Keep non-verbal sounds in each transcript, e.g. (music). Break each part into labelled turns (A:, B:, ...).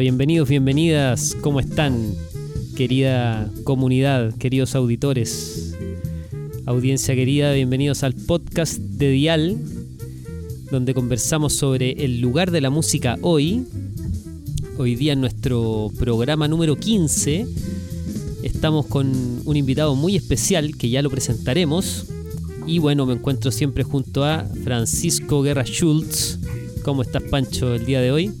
A: bienvenidos, bienvenidas. ¿Cómo están, querida comunidad, queridos auditores? Audiencia querida, bienvenidos al podcast de Dial, donde conversamos sobre el lugar de la música hoy. Hoy día en nuestro programa número 15 estamos con un invitado muy especial que ya lo presentaremos. Y bueno, me encuentro siempre junto a Francisco Guerra Schultz. ¿Cómo estás, Pancho, el día de hoy?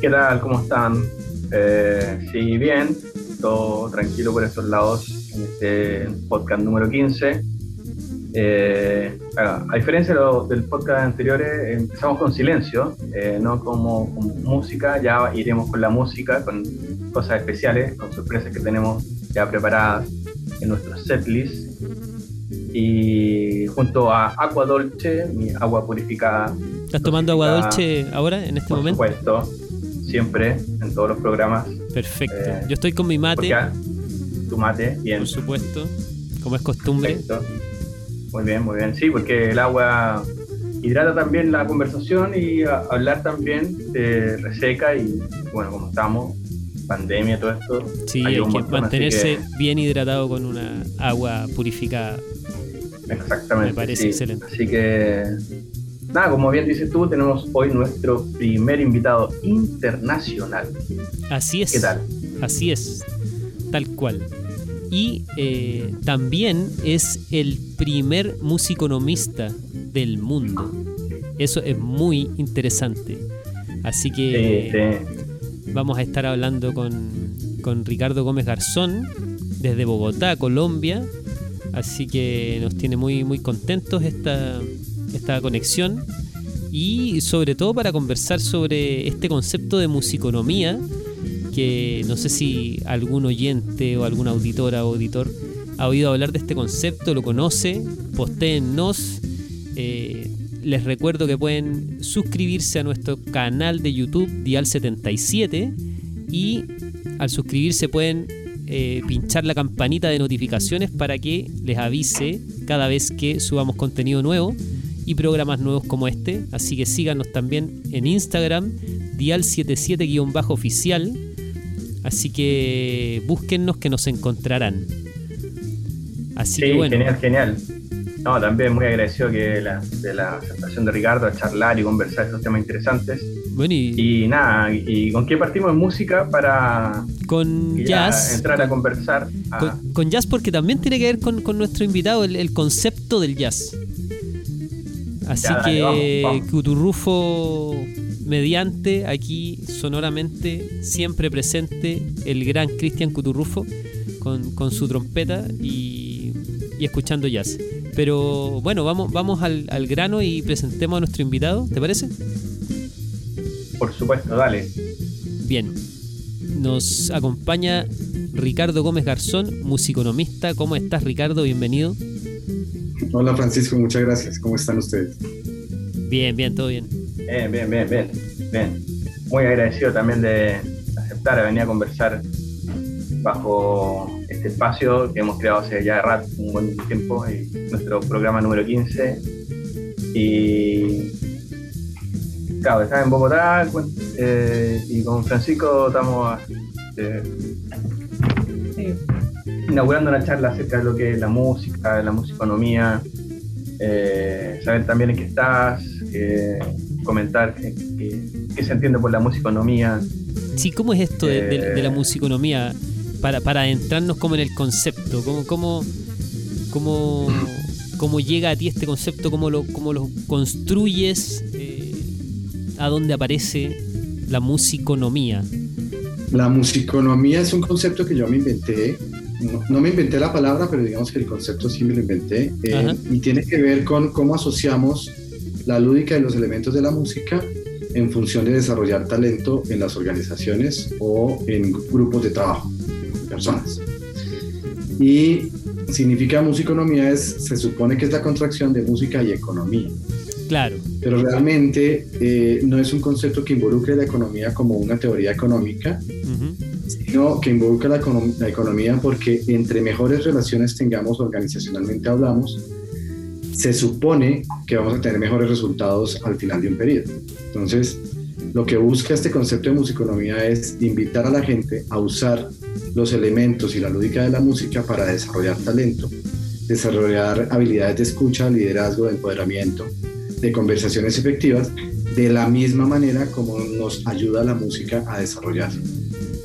B: ¿Qué tal? ¿Cómo están? Eh, sí, bien, todo tranquilo por esos lados en este podcast número 15. Eh, a diferencia del podcast anteriores, empezamos con silencio, eh, no como, música, ya iremos con la música, con cosas especiales, con sorpresas que tenemos ya preparadas en nuestro setlist. Y junto a Agua Dolce, mi agua purificada.
A: ¿Estás tomando agua dolce ahora, en este momento?
B: Por supuesto siempre, en todos los programas.
A: Perfecto. Eh, Yo estoy con mi mate.
B: Tu mate, bien.
A: Por supuesto, como es costumbre.
B: Muy bien, muy bien. Sí, porque el agua hidrata también la conversación y hablar también te reseca y bueno, como estamos, pandemia, todo esto.
A: Sí, hay, que mantenerse bien hidratado con una agua purificada.
B: Exactamente.
A: Me parece excelente.
B: Así que Nada, como bien dices tú, tenemos hoy nuestro primer invitado internacional.
A: Así es.
B: ¿Qué tal?
A: Así es, tal cual. Y eh, también es el primer musiconomista del mundo. Eso es muy interesante. Así que vamos a estar hablando con, con Ricardo Gómez Garzón desde Bogotá, Colombia. Así que nos tiene muy, muy contentos esta, esta conexión y sobre todo para conversar sobre este concepto de musiconomía que no sé si algún oyente o alguna auditora o auditor ha oído hablar de este concepto, lo conoce, postéennos. Eh, les recuerdo que pueden suscribirse a nuestro canal de YouTube Dial77 y al suscribirse pueden eh, pinchar la campanita de notificaciones para que les avise cada vez que subamos contenido nuevo y programas nuevos como este. Así que síganos también en Instagram, dial77-oficial. Así que búsquennos que nos encontrarán. Así que bueno.
B: Genial, genial. No, también muy agradecido que la, de la aceptación de Ricardo a charlar y conversar estos temas interesantes.
A: Bueno,
B: y, nada, y, con qué partimos en música para
A: con jazz,
B: entrar a conversar.
A: Con, jazz porque también tiene que ver con, nuestro invitado, el, concepto del jazz. Así que Cuturrufo mediante, aquí sonoramente, siempre presente el gran Cristian Cuturrufo con, su trompeta y, escuchando jazz. Pero bueno, vamos, vamos al, grano y presentemos a nuestro invitado, ¿te parece?
B: Por supuesto, dale.
A: Bien, nos acompaña Ricardo Gómez Garzón, musiconomista. ¿Cómo estás, Ricardo? Bienvenido.
C: Hola Francisco, muchas gracias. ¿Cómo están ustedes?
A: Bien, bien, todo bien.
B: Bien, bien, bien, bien. bien. Muy agradecido también de aceptar a venir a conversar bajo este espacio que hemos creado hace ya rato, un buen tiempo, y nuestro programa número 15. Y claro, estaba en Bogotá eh, y con Francisco estamos eh, inaugurando una charla acerca de lo que es la música, la musiconomía, eh, saber también en qué estás, comentar qué, se entiende por la musiconomía.
A: Sí, ¿cómo es esto de, la eh, musiconomía? Para, para adentrarnos como en el concepto, ¿cómo, cómo, cómo, cómo llega a ti este concepto? ¿Cómo lo, cómo lo construyes? Eh, ¿A dónde aparece la musiconomía?
C: La musiconomía es un concepto que yo me inventé no, me inventé la palabra, pero digamos que el concepto sí me lo inventé, eh, y tiene que ver con cómo asociamos la lúdica de los elementos de la música en función de desarrollar talento en las organizaciones o en grupos de trabajo, personas. Y significa musiconomía es, se supone que es la contracción de música y economía.
A: Claro.
C: Pero realmente eh, no es un concepto que involucre la economía como una teoría económica, sino que involucra la, economía porque entre mejores relaciones tengamos organizacionalmente hablamos, se supone que vamos a tener mejores resultados al final de un periodo. Entonces, lo que busca este concepto de musiconomía es invitar a la gente a usar los elementos y la lúdica de la música para desarrollar talento, desarrollar habilidades de escucha, liderazgo, de empoderamiento, de conversaciones efectivas, de la misma manera como nos ayuda la música a desarrollar.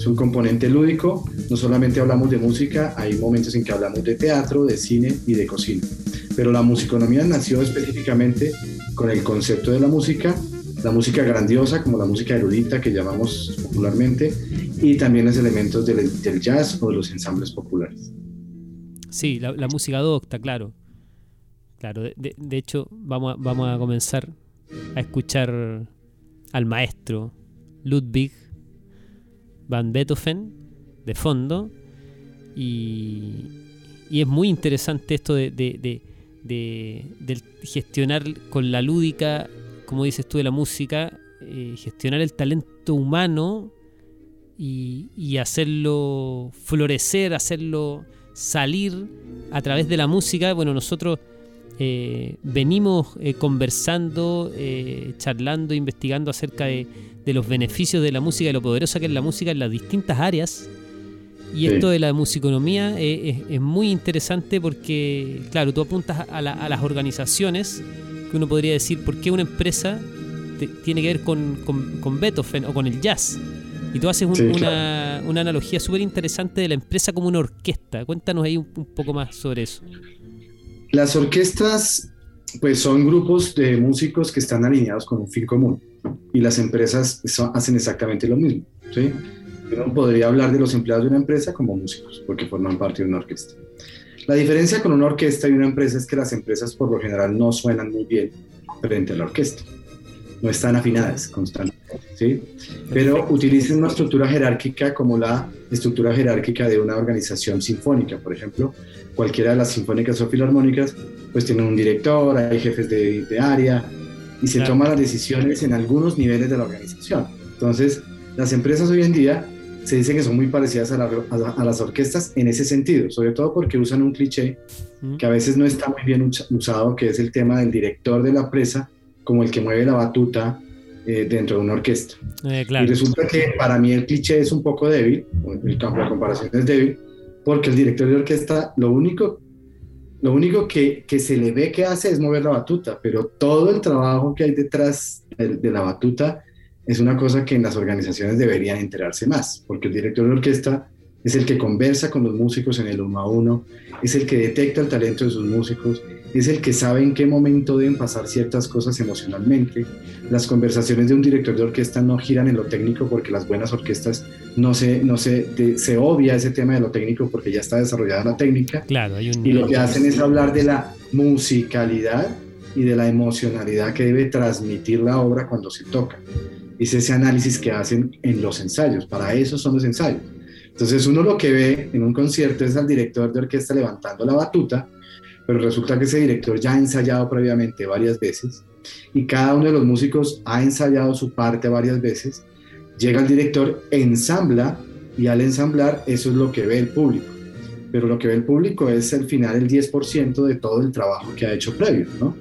C: Es un componente lúdico, no solamente hablamos de música, hay momentos en que hablamos de teatro, de cine y de cocina, pero la musiconomía nació específicamente con el concepto de la música, la música grandiosa como la música erudita que llamamos popularmente y también los elementos del, jazz o de los ensambles populares.
A: Sí, la, música docta, claro. Claro, de, hecho vamos a, vamos a comenzar a escuchar al maestro Ludwig van Beethoven de fondo y, y es muy interesante esto de, de, gestionar con la lúdica, como dices tú, de la música, eh, gestionar el talento humano y, y, hacerlo florecer, hacerlo salir a través de la música. Bueno, nosotros eh, venimos eh, conversando, charlando, investigando acerca de, de los beneficios de la música y lo poderosa que es la música en las distintas áreas y esto de la musiconomía es, muy interesante porque, claro, tú apuntas a, las organizaciones, que uno podría decir, ¿por qué una empresa tiene que ver con, con, Beethoven o con el jazz? Y tú haces una, analogía súper interesante de la empresa como una orquesta. Cuéntanos ahí un, poco más sobre eso.
C: Las orquestas, pues son grupos de músicos que están alineados con un fin común. Y las empresas hacen exactamente lo mismo. ¿sí? uno podría hablar de los empleados de una empresa como músicos, porque forman parte de una orquesta. La diferencia con una orquesta y una empresa es que las empresas por lo general no suenan muy bien frente a la orquesta. No están afinadas constantemente, ¿sí? Pero utilizan una estructura jerárquica como la estructura jerárquica de una organización sinfónica, por ejemplo. Cualquiera de las sinfónicas o filarmónicas, pues tienen un director, hay jefes de, de área y se toman las decisiones en algunos niveles de la organización. Entonces, las empresas hoy en día se dice que son muy parecidas a, a, las orquestas en ese sentido, sobre todo porque usan un cliché que a veces no está muy bien usado, que es el tema del director de la presa como el que mueve la batuta eh, dentro de una orquesta. Eh, y resulta que para mí el cliché es un poco débil, el campo de comparación es débil, porque el director de orquesta lo único, lo único que, se le ve que hace es mover la batuta, pero todo el trabajo que hay detrás de, de la batuta es una cosa que en las organizaciones deberían enterarse más, porque el director de orquesta es el que conversa con los músicos en el uno a uno, es el que detecta el talento de sus músicos, es el que sabe en qué momento deben pasar ciertas cosas emocionalmente. Las conversaciones de un director de orquesta no giran en lo técnico porque las buenas orquestas no se, no se, se obvia ese tema de lo técnico porque ya está desarrollada la técnica.
A: Claro, hay
C: y lo que hacen es hablar de la musicalidad y de la emocionalidad que debe transmitir la obra cuando se toca es ese análisis que hacen en los ensayos. Para eso son los ensayos. Entonces uno lo que ve en un concierto es al director de orquesta levantando la batuta, pero resulta que ese director ya ha ensayado previamente varias veces y cada uno de los músicos ha ensayado su parte varias veces. Llega el director, ensambla y al ensamblar eso es lo que ve el público. Pero lo que ve el público es al final el 10% de todo el trabajo que ha hecho previo. ¿no?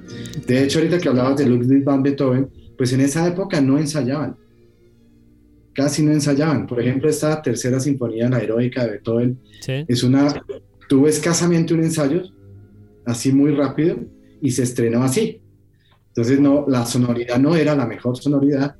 C: De hecho, ahorita que hablabas de Ludwig van Beethoven, pues en esa época no ensayaban, casi no ensayaban. Por ejemplo, esta tercera sinfonía, la heroica de Beethoven, es una, tuvo escasamente un ensayo, así muy rápido, y se estrenó así. Entonces, no, la sonoridad no era la mejor sonoridad,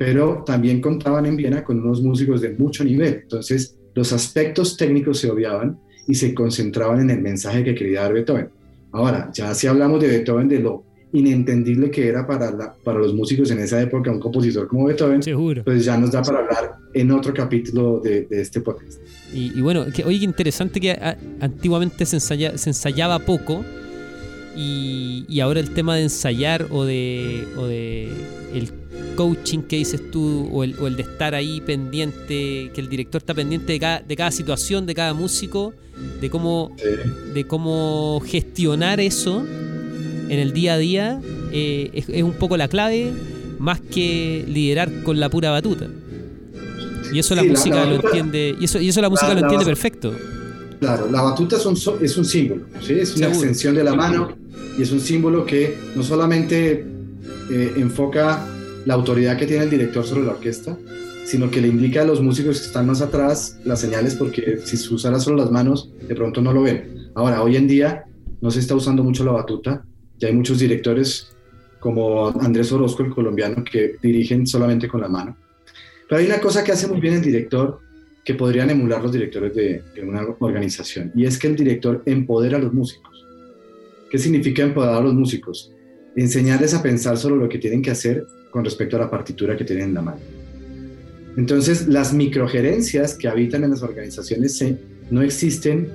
C: pero también contaban en Viena con unos músicos de mucho nivel. Entonces, los aspectos técnicos se obviaban y se concentraban en el mensaje que quería dar Beethoven. Ahora, ya si hablamos de Beethoven, de lo inentendible que era para, la, para los músicos en esa época un compositor como Beethoven,
A: Seguro.
C: pues ya nos da para hablar en otro capítulo de, este podcast.
A: Y, bueno, que, oye, qué interesante que antiguamente se, se ensayaba poco y, y, ahora el tema de ensayar o de, o de el coaching que dices tú o el, o el, de estar ahí pendiente, que el director está pendiente de cada, de cada situación, de cada músico, de cómo, de cómo gestionar eso en el día a día eh, es, un poco la clave más que liderar con la pura batuta. Y eso la música lo entiende, y eso, y eso la música lo entiende perfecto.
C: Claro, la batuta es un, es un símbolo, es una extensión de la mano y es un símbolo que no solamente eh, enfoca la autoridad que tiene el director sobre la orquesta, sino que le indica a los músicos que están más atrás las señales porque si se usara solo las manos, de pronto no lo ven. Ahora, hoy en día no se está usando mucho la batuta, ya hay muchos directores como Andrés Orozco, el colombiano, que dirigen solamente con la mano. Pero hay una cosa que hace muy bien el director que podrían emular los directores de, una organización, y es que el director empodera a los músicos. ¿Qué significa empoderar a los músicos? Enseñarles a pensar sobre lo que tienen que hacer con respecto a la partitura que tienen en la mano. Entonces, las microgerencias que habitan en las organizaciones no existen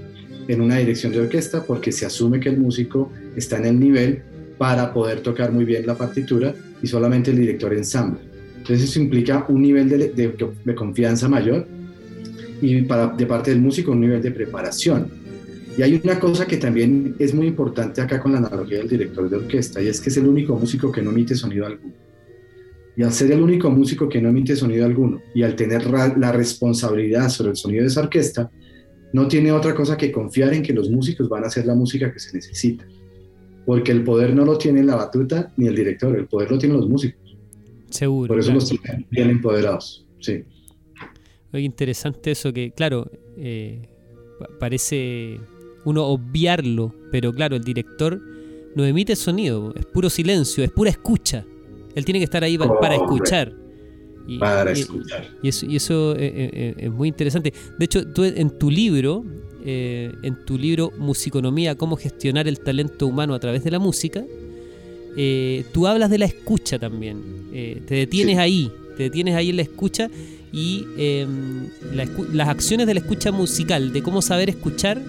C: en una dirección de orquesta porque se asume que el músico está en el nivel para poder tocar muy bien la partitura y solamente el director ensambla. Entonces eso implica un nivel de, de, confianza mayor y para, de parte del músico un nivel de preparación. Y hay una cosa que también es muy importante acá con la analogía del director de orquesta y es que es el único músico que no emite sonido alguno. Y al ser el único músico que no emite sonido alguno y al tener la responsabilidad sobre el sonido de esa orquesta, no tiene otra cosa que confiar en que los músicos van a hacer la música que se necesita porque el poder no lo tiene la batuta ni el director, el poder lo tienen los músicos.
A: Seguro.
C: Por eso los tienen bien empoderados, sí.
A: Oye, interesante eso que, claro, eh, parece uno obviarlo, pero claro, el director no emite sonido, es puro silencio, es pura escucha. Él tiene que estar ahí para, escuchar.
C: para escuchar.
A: Y eso, y eso eh, eh, es muy interesante. De hecho, tú en tu libro eh, en tu libro Musiconomía, cómo gestionar el talento humano a través de la música, eh, tú hablas de la escucha también. Eh, te detienes ahí, te detienes ahí en la escucha y em, las acciones de la escucha musical, de cómo saber escuchar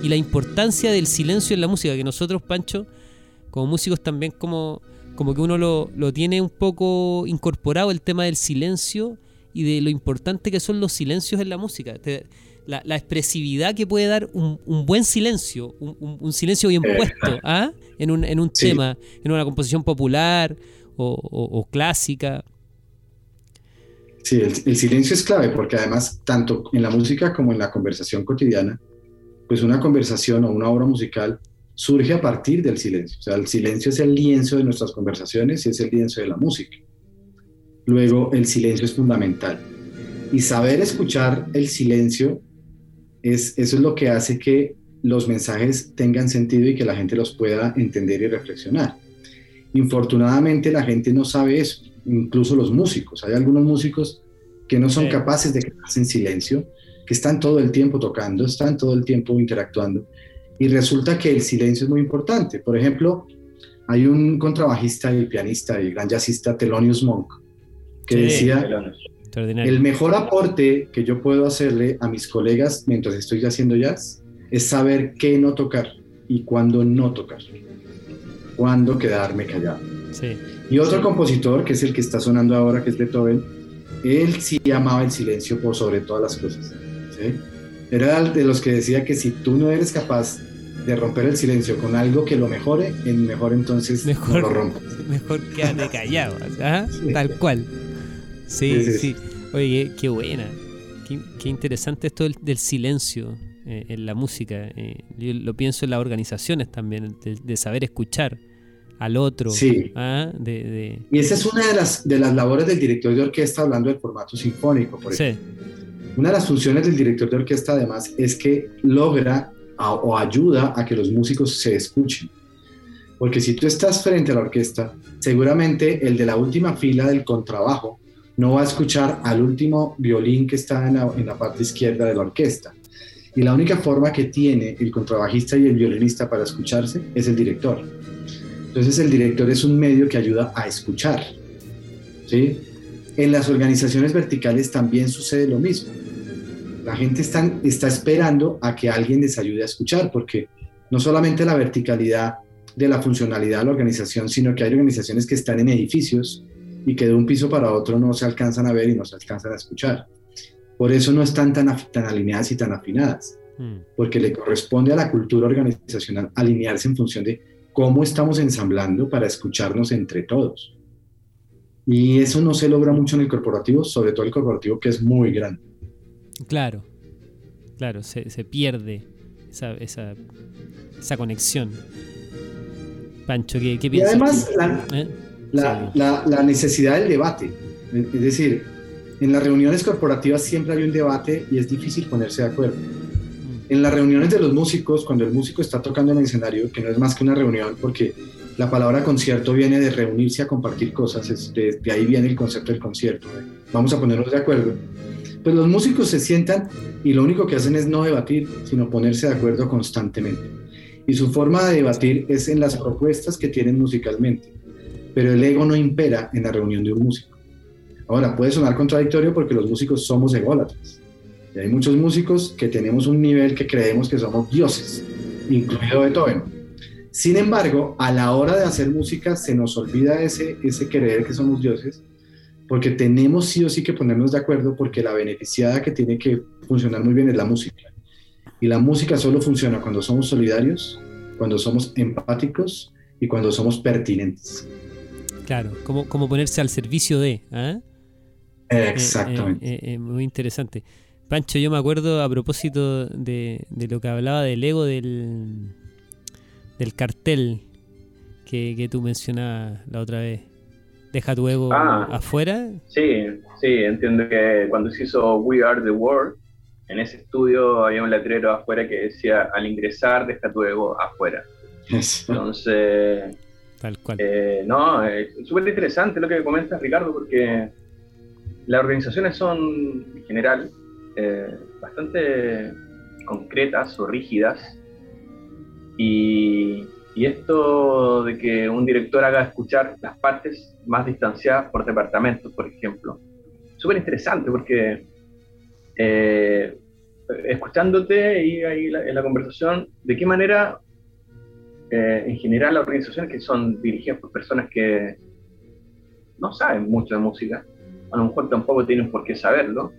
A: y la importancia del silencio en la música, que nosotros, Pancho, como músicos también como, como que uno lo, tiene un poco incorporado el tema del silencio y de lo importante que son los silencios en la música la, expresividad que puede dar un, buen silencio, un, silencio bien eh, puesto ¿ah? en un, en un tema, en una composición popular o, clásica.
C: Sí, el, silencio es clave porque además, tanto en la música como en la conversación cotidiana, pues una conversación o una obra musical surge a partir del silencio. O sea, el silencio es el lienzo de nuestras conversaciones y es el lienzo de la música. Luego, el silencio es fundamental. Y saber escuchar el silencio eso es lo que hace que los mensajes tengan sentido y que la gente los pueda entender y reflexionar. Infortunadamente la gente no sabe eso, incluso los músicos. Hay algunos músicos que no son capaces de quedarse en silencio, que están todo el tiempo tocando, están todo el tiempo interactuando. Y resulta que el silencio es muy importante. Por ejemplo, hay un contrabajista y pianista y gran jazzista, Thelonious Monk, que decía, el mejor aporte que yo puedo hacerle a mis colegas mientras estoy haciendo jazz es saber qué no tocar y cuándo no tocar, cuándo quedarme callado. Y otro compositor, que es el que está sonando ahora, que es Beethoven, él sí amaba el silencio por sobre todas las cosas. Era de los que decía que si tú no eres capaz de romper el silencio con algo que lo mejore, en mejor entonces
A: mejor,
C: lo rompas.
A: Mejor quédate callado, ¿ah? tal cual. Sí, sí, Oye, qué, buena. Qué, interesante esto del, silencio eh, en la música. Eh, yo lo pienso en las organizaciones también, de, saber escuchar al otro.
C: Sí.
A: ¿ah?
C: Y esa es una de las, de las labores del director de orquesta hablando del formato sinfónico, por ejemplo. Una de las funciones del director de orquesta, además, es que logra o ayuda a que los músicos se escuchen. Porque si tú estás frente a la orquesta, seguramente el de la última fila del contrabajo no va a escuchar al último violín que está en la, parte izquierda de la orquesta. Y la única forma que tiene el contrabajista y el violinista para escucharse es el director. Entonces el director es un medio que ayuda a escuchar. ¿sí? En las organizaciones verticales también sucede lo mismo. La gente está, está esperando a que alguien les ayude a escuchar, porque no solamente la verticalidad de la funcionalidad de la organización, sino que hay organizaciones que están en edificios y que de un piso para otro no se alcanzan a ver y no se alcanzan a escuchar. Por eso no están tan, tan alineadas y tan afinadas, mm. porque le corresponde a la cultura organizacional alinearse en función de cómo estamos ensamblando para escucharnos entre todos. Y eso no se logra mucho en el corporativo, sobre todo el corporativo que es muy grande.
A: Claro, claro, se, se pierde esa, esa, esa, conexión. Pancho, ¿qué, qué piensas?
C: Y además, la, ¿Eh? la, la, necesidad del debate. Es decir, en las reuniones corporativas siempre hay un debate y es difícil ponerse de acuerdo. Mm. En las reuniones de los músicos, cuando el músico está tocando en el escenario, que no es más que una reunión, porque la palabra concierto viene de reunirse a compartir cosas, de, ahí viene el concepto del concierto. Vamos a ponernos de acuerdo. Pues los músicos se sientan y lo único que hacen es no debatir, sino ponerse de acuerdo constantemente. Y su forma de debatir es en las propuestas que tienen musicalmente. Pero el ego no impera en la reunión de un músico. Ahora, puede sonar contradictorio porque los músicos somos ególatras. Y hay muchos músicos que tenemos un nivel que creemos que somos dioses, incluido Beethoven sin embargo, a la hora de hacer música se nos olvida ese, ese creer que somos dioses, porque tenemos sí o sí que ponernos de acuerdo, porque la beneficiada que tiene que funcionar muy bien es la música. Y la música solo funciona cuando somos solidarios, cuando somos empáticos y cuando somos pertinentes.
A: Claro, como, como ponerse al servicio de. ¿ah?
C: Exactamente.
A: Eh, eh, eh, muy interesante. Pancho, yo me acuerdo a propósito de, de lo que hablaba del ego del, del cartel que, que tú mencionabas la otra vez. Deja tu ego ah. afuera.
B: Sí, sí, entiendo que cuando se hizo We Are the World, en ese estudio había un letrero afuera que decía, al ingresar, deja tu ego afuera. Entonces,
A: Tal cual.
B: Eh, no, es súper interesante lo que comentas, Ricardo, porque las organizaciones son, en general, eh, bastante concretas o rígidas y, esto de que un director haga escuchar las partes más distanciadas por departamentos, por ejemplo, súper interesante porque eh, escuchándote y ahí en la conversación, de qué manera eh, en general las organizaciones que son dirigidas por personas que no saben mucho de música, a lo mejor tampoco tienen por qué saberlo,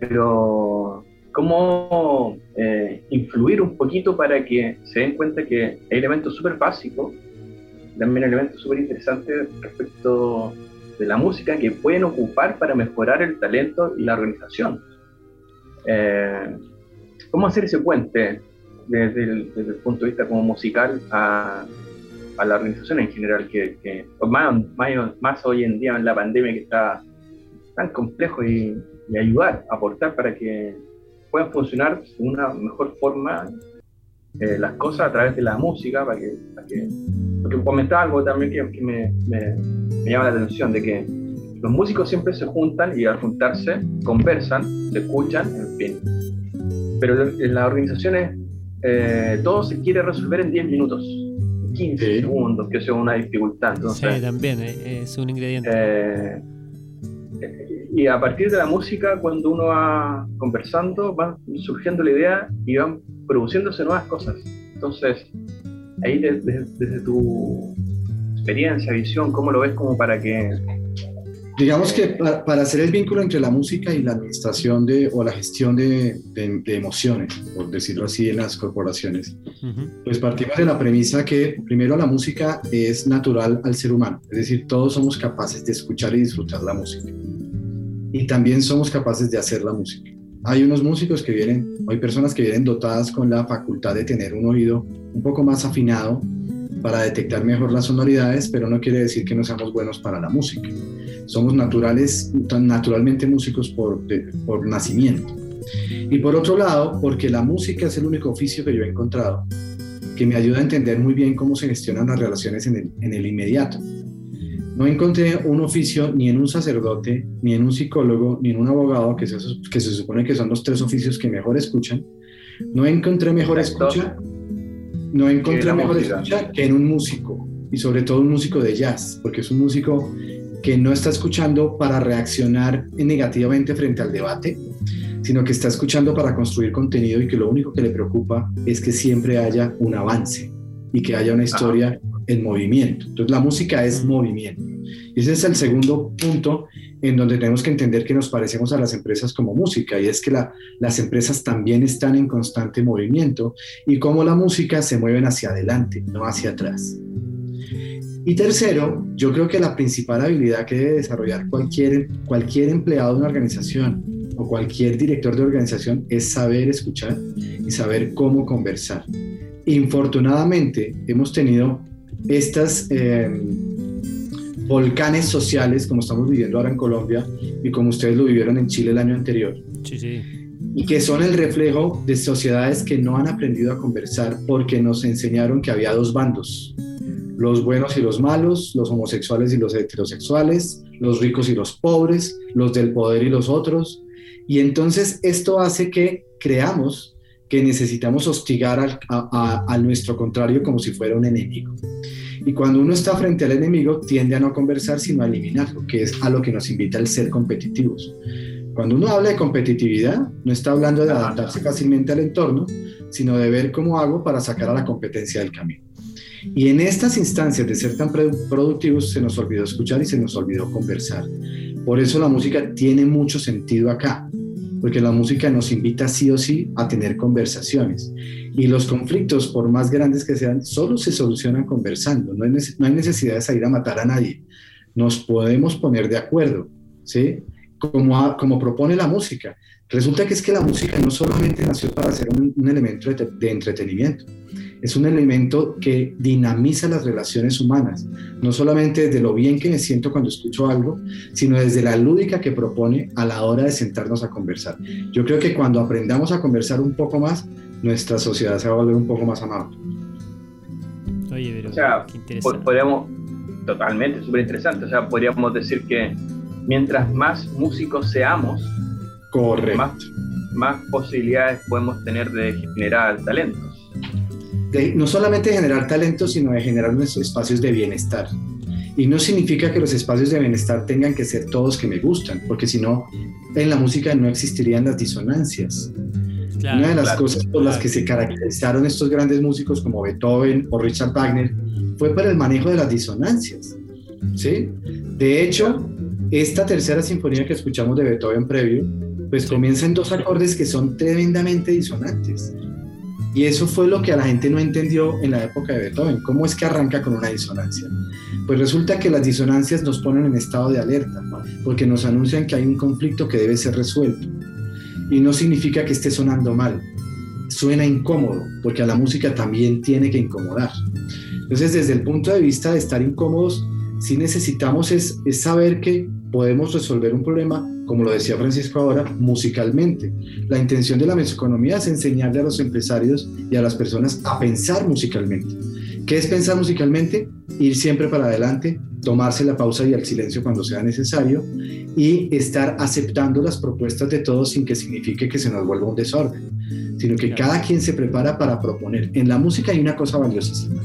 B: pero cómo eh, influir un poquito para que se den cuenta que hay elementos súper básicos, también elementos súper interesantes respecto de la música que pueden ocupar para mejorar el talento y la organización. Eh, ¿Cómo hacer ese puente desde el, punto de vista como musical a, la organización en general, que, más, más, hoy en día en la pandemia que está tan complejo y, y ayudar, aportar para que puedan funcionar de una mejor forma eh, las cosas a través de la música, para que, porque comentaba algo también que, me, llama la atención, de que los músicos siempre se juntan y al juntarse conversan, se escuchan, en fin. Pero en las organizaciones eh, todo se quiere resolver en 10 minutos, 15 segundos, que sea una dificultad. Entonces,
A: sí, también eh, es un ingrediente
B: y a partir de la música, cuando uno va conversando, va surgiendo la idea y van produciéndose nuevas cosas. Entonces, ahí desde, tu experiencia, visión, ¿cómo lo ves como para que...
C: Digamos que para, hacer el vínculo entre la música y la administración de, o la gestión de, emociones, por decirlo así, en las corporaciones, pues partimos de la premisa que primero la música es natural al ser humano, es decir, todos somos capaces de escuchar y disfrutar la música y también somos capaces de hacer la música. Hay unos músicos que vienen, hay personas que vienen dotadas con la facultad de tener un oído un poco más afinado para detectar mejor las sonoridades, pero no quiere decir que no seamos buenos para la música. Somos naturales, naturalmente músicos por, por nacimiento. Y por otro lado, porque la música es el único oficio que yo he encontrado que me ayuda a entender muy bien cómo se gestionan las relaciones en el, en el inmediato. No encontré un oficio ni en un sacerdote, ni en un psicólogo, ni en un abogado, que se, que se supone que son los tres oficios que mejor escuchan. No encontré mejor escucha, no encontré mejor escucha que en un músico, y sobre todo un músico de jazz, porque es un músico que no está escuchando para reaccionar negativamente frente al debate, sino que está escuchando para construir contenido y que lo único que le preocupa es que siempre haya un avance y que haya una historia en movimiento. Entonces la música es movimiento. Y ese es el segundo punto en donde tenemos que entender que nos parecemos a las empresas como música y es que las empresas también están en constante movimiento y como la música se mueven hacia adelante, no hacia atrás. Y tercero, yo creo que la principal habilidad que debe desarrollar cualquier, cualquier empleado de una organización o cualquier director de organización es saber escuchar y saber cómo conversar. Infortunadamente, hemos tenido estas, eh, volcanes sociales como estamos viviendo ahora en Colombia y como ustedes lo vivieron en Chile el año anterior.
A: Sí, sí.
C: Y que son el reflejo de sociedades que no han aprendido a conversar porque nos enseñaron que había dos bandos, los buenos y los malos, los homosexuales y los heterosexuales, los ricos y los pobres, los del poder y los otros. Y entonces esto hace que creamos que necesitamos hostigar a, nuestro contrario como si fuera un enemigo. Y cuando uno está frente al enemigo, tiende a no conversar, sino a eliminarlo, que es a lo que nos invita el ser competitivos. Cuando uno habla de competitividad, no está hablando de adaptarse fácilmente al entorno, sino de ver cómo hago para sacar a la competencia del camino. Y en estas instancias de ser tan productivos se nos olvidó escuchar y se nos olvidó conversar. Por eso la música tiene mucho sentido acá porque la música nos invita sí o sí a tener conversaciones. Y los conflictos, por más grandes que sean, solo se solucionan conversando, no hay, necesidad de salir a matar a nadie. Nos podemos poner de acuerdo, ¿sí? Como, como propone la música. Resulta que es que la música no solamente nació para ser un, elemento de entretenimiento, es un elemento que dinamiza las relaciones humanas, no solamente desde lo bien que me siento cuando escucho algo, sino desde la lúdica que propone a la hora de sentarnos a conversar. Yo creo que cuando aprendamos a conversar un poco más, nuestra sociedad se va a volver un poco más amable.
B: Oye, pero o sea, podríamos, totalmente, súper interesante, o sea, podríamos decir que mientras más músicos seamos, Más, más posibilidades podemos tener de generar talentos
C: no solamente de generar talento, sino de generar unos espacios de bienestar. Y no significa que los espacios de bienestar tengan que ser todos que me gustan, porque si no, en la música no existirían las disonancias. Una de las cosas por las que se caracterizaron estos grandes músicos como Beethoven o Richard Wagner fue por el manejo de las disonancias. ¿sí? De hecho, esta tercera sinfonía que escuchamos de Beethoven previo, pues comienza en dos acordes que son tremendamente disonantes. Y eso fue lo que a la gente no entendió en la época de Beethoven. ¿Cómo es que arranca con una disonancia? Pues resulta que las disonancias nos ponen en estado de alerta, porque nos anuncian que hay un conflicto que debe ser resuelto. Y no significa que esté sonando mal. Suena incómodo, porque a la música también tiene que incomodar. Entonces, desde el punto de vista de estar incómodos, sí necesitamos es, es saber que podemos resolver un problema como lo decía Francisco ahora, musicalmente. La intención de la musiconomía es enseñarle a los empresarios y a las personas a pensar musicalmente. ¿Qué es pensar musicalmente? Ir siempre para adelante, tomarse la pausa y el silencio cuando sea necesario y estar aceptando las propuestas de todos sin que signifique que se nos vuelva un desorden, sino que cada quien se prepara para proponer. En la música hay una cosa valiosísima.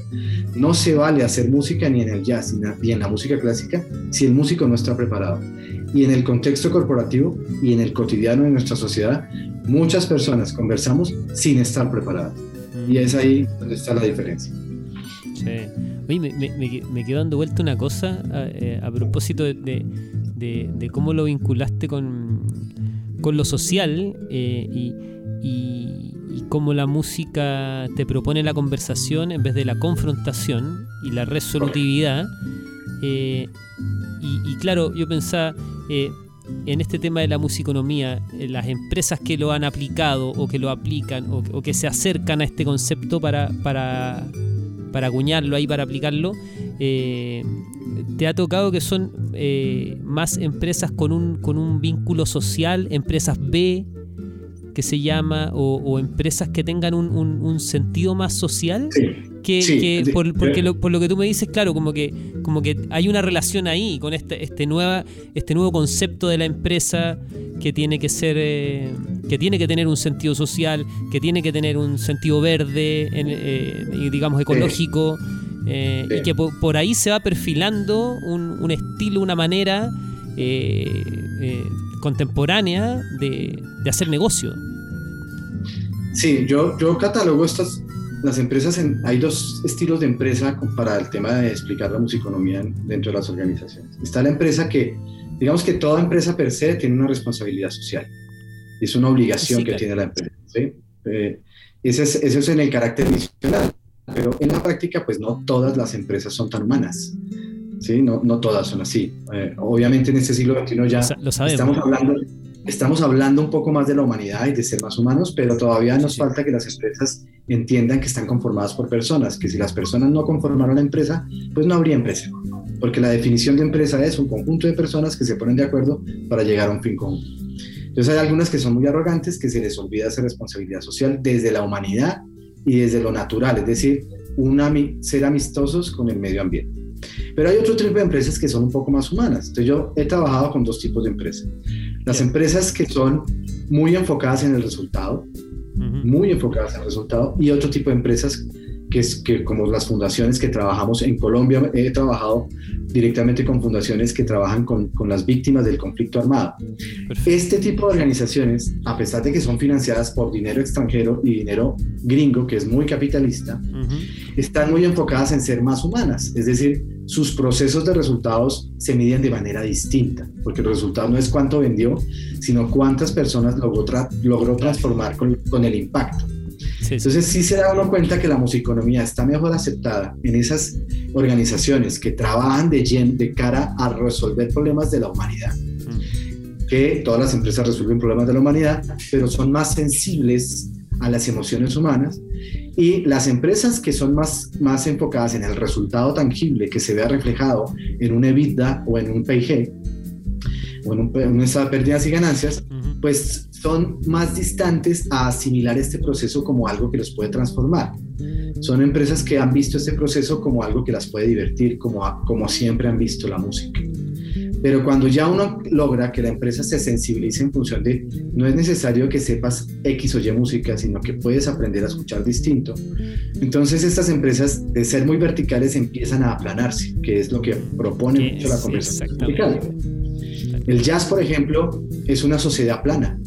C: No se vale hacer música ni en el jazz ni en la música clásica si el músico no está preparado y en el contexto corporativo y en el cotidiano de nuestra sociedad, muchas personas conversamos sin estar preparadas. Y es ahí donde está la diferencia.
A: Sí. Oye, me, me, me quedó dando vuelta una cosa a, eh, propósito de, cómo lo vinculaste con, lo social eh, y, cómo la música te propone la conversación en vez de la confrontación y la resolutividad. Eh, y, claro, yo pensaba, en este tema de la musiconomía, las empresas que lo han aplicado o que lo aplican o, que se acercan a este concepto para, para acuñarlo ahí, para aplicarlo, eh, te ha tocado que son más empresas con un, con un vínculo social, empresas B, que se llama, o, empresas que tengan un, un, sentido más social. Que, por, porque lo, por lo que tú me dices, claro, como que, como que hay una relación ahí con este, este, nueva, este nuevo concepto de la empresa que tiene que ser, eh, que tiene que tener un sentido social, que tiene que tener un sentido verde, eh, digamos ecológico, eh, y que por, ahí se va perfilando un, un estilo, una manera contemporánea de, de, hacer negocio.
C: Sí, yo, yo catalogo estas, las empresas, en, hay dos estilos de empresa para el tema de explicar la musiconomía dentro de las organizaciones. Está la empresa que, digamos que toda empresa per se tiene una responsabilidad social. Es una obligación que tiene la empresa. ¿sí? Eh, ese, es, ese es en el carácter adicional, pero en la práctica, pues no todas las empresas son tan humanas. ¿Sí? No, no todas son así. Eh, obviamente en este siglo XXI ya estamos hablando, estamos hablando un poco más de la humanidad y de ser más humanos, pero todavía nos falta que las empresas entiendan que están conformadas por personas, que si las personas no conformaron la empresa, pues no habría empresa. porque la definición de empresa es un conjunto de personas que se ponen de acuerdo para llegar a un fin común. Entonces hay algunas que son muy arrogantes que se les olvida esa responsabilidad social desde la humanidad y desde lo natural, es decir, ser amistosos con el medio ambiente. Pero hay otro tipo de empresas que son un poco más humanas. Entonces yo he trabajado con dos tipos de empresas. Las empresas que son muy enfocadas en el resultado, muy enfocadas en el resultado, y otro tipo de empresas que es que como las fundaciones que trabajamos en Colombia, he trabajado directamente con fundaciones que trabajan con, con las víctimas del conflicto armado. Este tipo de organizaciones, a pesar de que son financiadas por dinero extranjero y dinero gringo, que es muy capitalista, están muy enfocadas en ser más humanas, es decir, sus procesos de resultados se miden de manera distinta, porque el resultado no es cuánto vendió, sino cuántas personas logró, logró transformar con, con el impacto. Entonces sí se da uno cuenta que la musiconomía está mejor aceptada en esas organizaciones que trabajan de, de cara a resolver problemas de la humanidad. Mm. Que todas las empresas resuelven problemas de la humanidad, pero son más sensibles a las emociones humanas y las empresas que son más, más enfocadas en el resultado tangible que se vea reflejado en un EBITDA o en un PIG o en un, en estado de pérdidas y ganancias, pues son más distantes a asimilar este proceso como algo que los puede transformar. Son empresas que han visto este proceso como algo que las puede divertir, como, como siempre han visto la música. Pero cuando ya uno logra que la empresa se sensibilice en función de no es necesario que sepas X o Y música, sino que puedes aprender a escuchar distinto, entonces estas empresas de ser muy verticales empiezan a aplanarse, que es lo que propone mucho la conversación vertical. El jazz, por ejemplo, es una sociedad plana.